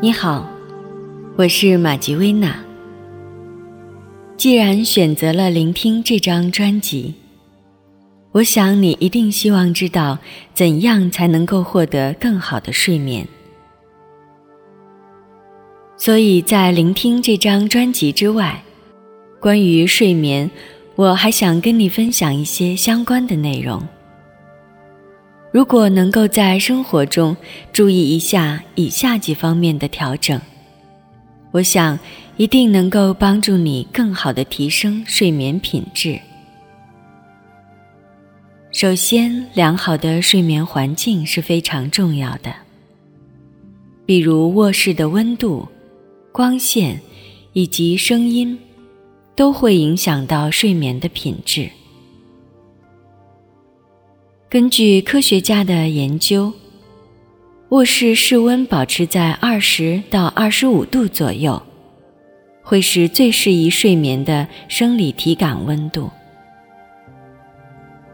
你好，我是玛吉薇娜。既然选择了聆听这张专辑，我想你一定希望知道怎样才能够获得更好的睡眠。所以在聆听这张专辑之外，关于睡眠，我还想跟你分享一些相关的内容。如果能够在生活中注意一下以下几方面的调整，我想一定能够帮助你更好的提升睡眠品质。首先，良好的睡眠环境是非常重要的，比如卧室的温度、光线以及声音，都会影响到睡眠的品质。根据科学家的研究，卧室室温保持在二十到二十五度左右，会是最适宜睡眠的生理体感温度。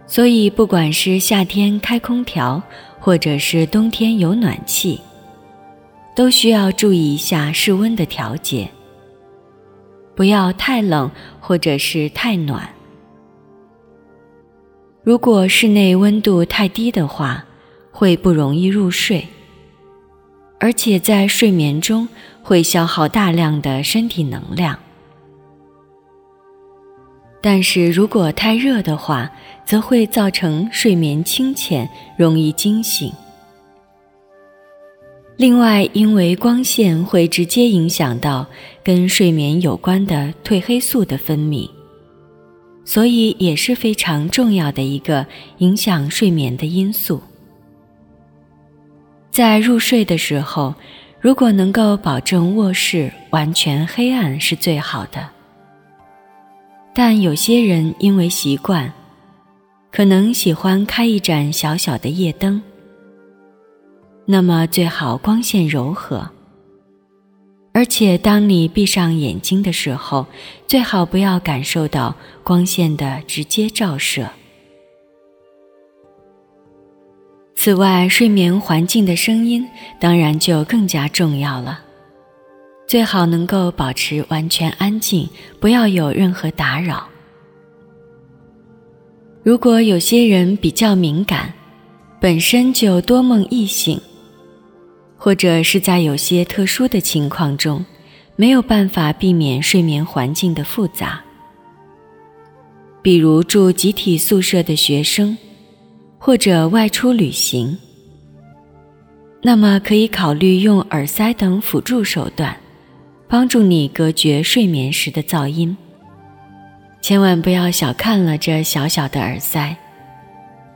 所以，不管是夏天开空调，或者是冬天有暖气，都需要注意一下室温的调节，不要太冷或者是太暖。如果室内温度太低的话，会不容易入睡，而且在睡眠中会消耗大量的身体能量。但是如果太热的话，则会造成睡眠清浅，容易惊醒。另外，因为光线会直接影响到跟睡眠有关的褪黑素的分泌。所以也是非常重要的一个影响睡眠的因素。在入睡的时候，如果能够保证卧室完全黑暗是最好的。但有些人因为习惯，可能喜欢开一盏小小的夜灯，那么最好光线柔和。而且，当你闭上眼睛的时候，最好不要感受到光线的直接照射。此外，睡眠环境的声音当然就更加重要了，最好能够保持完全安静，不要有任何打扰。如果有些人比较敏感，本身就多梦易醒。或者是在有些特殊的情况中，没有办法避免睡眠环境的复杂，比如住集体宿舍的学生，或者外出旅行，那么可以考虑用耳塞等辅助手段，帮助你隔绝睡眠时的噪音。千万不要小看了这小小的耳塞，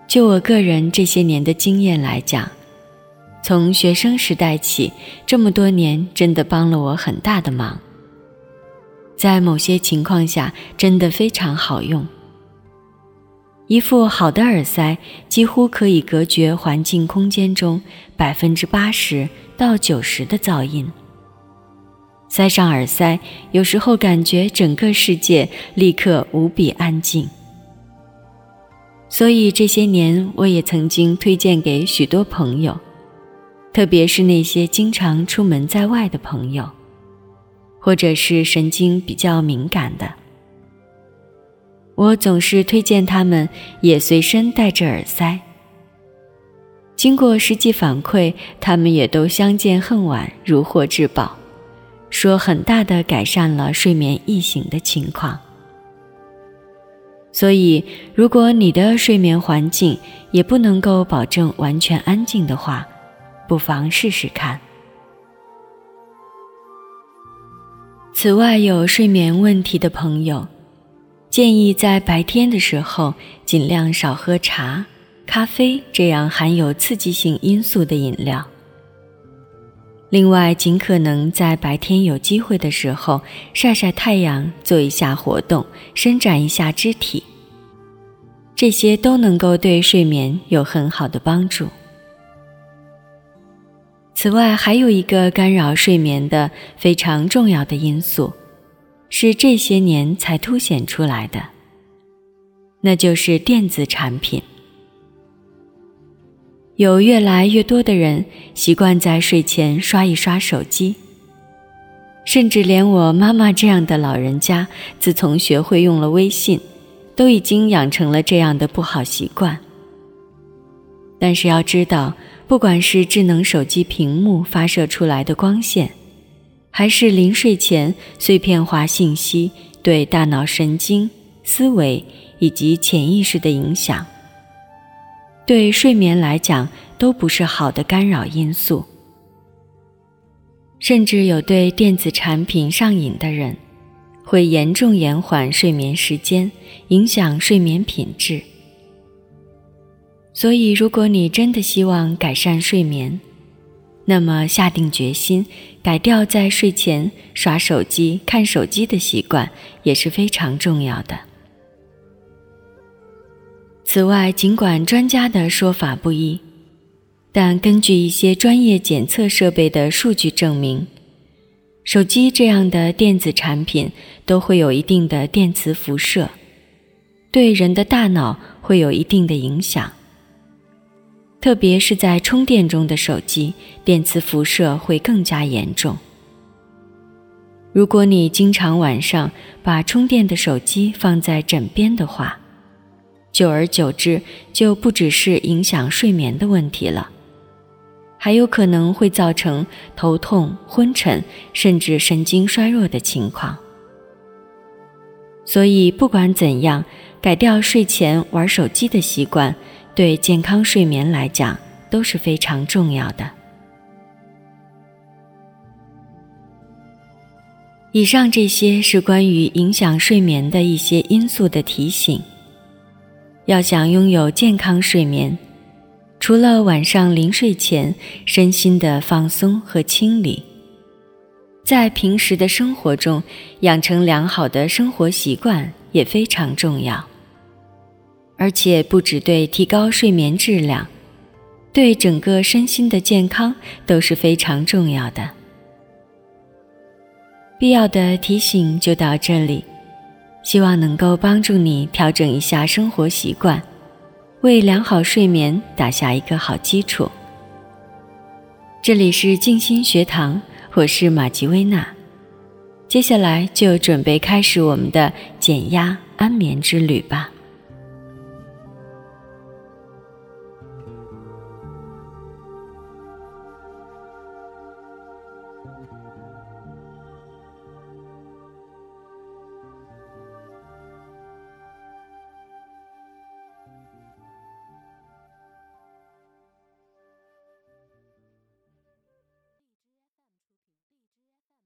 就我个人这些年的经验来讲。从学生时代起，这么多年真的帮了我很大的忙。在某些情况下，真的非常好用。一副好的耳塞几乎可以隔绝环境空间中百分之八十到九十的噪音。塞上耳塞，有时候感觉整个世界立刻无比安静。所以这些年，我也曾经推荐给许多朋友。特别是那些经常出门在外的朋友，或者是神经比较敏感的，我总是推荐他们也随身带着耳塞。经过实际反馈，他们也都相见恨晚，如获至宝，说很大的改善了睡眠易醒的情况。所以，如果你的睡眠环境也不能够保证完全安静的话，不妨试试看。此外，有睡眠问题的朋友，建议在白天的时候尽量少喝茶、咖啡这样含有刺激性因素的饮料。另外，尽可能在白天有机会的时候晒晒太阳，做一下活动，伸展一下肢体，这些都能够对睡眠有很好的帮助。此外，还有一个干扰睡眠的非常重要的因素，是这些年才凸显出来的，那就是电子产品。有越来越多的人习惯在睡前刷一刷手机，甚至连我妈妈这样的老人家，自从学会用了微信，都已经养成了这样的不好习惯。但是要知道，不管是智能手机屏幕发射出来的光线，还是临睡前碎片化信息对大脑神经、思维以及潜意识的影响。对睡眠来讲，都不是好的干扰因素。甚至有对电子产品上瘾的人，会严重延缓睡眠时间，影响睡眠品质。所以，如果你真的希望改善睡眠，那么下定决心改掉在睡前耍手机、看手机的习惯，也是非常重要的。此外，尽管专家的说法不一，但根据一些专业检测设备的数据证明，手机这样的电子产品都会有一定的电磁辐射，对人的大脑会有一定的影响。特别是在充电中的手机，电磁辐射会更加严重。如果你经常晚上把充电的手机放在枕边的话，久而久之，就不只是影响睡眠的问题了，还有可能会造成头痛、昏沉，甚至神经衰弱的情况。所以，不管怎样，改掉睡前玩手机的习惯，对健康睡眠来讲都是非常重要的。以上这些是关于影响睡眠的一些因素的提醒。要想拥有健康睡眠，除了晚上临睡前身心的放松和清理，在平时的生活中养成良好的生活习惯也非常重要。而且不只对提高睡眠质量，对整个身心的健康都是非常重要的。必要的提醒就到这里。希望能够帮助你调整一下生活习惯，为良好睡眠打下一个好基础。这里是静心学堂，我是玛吉薇娜，接下来就准备开始我们的减压安眠之旅吧。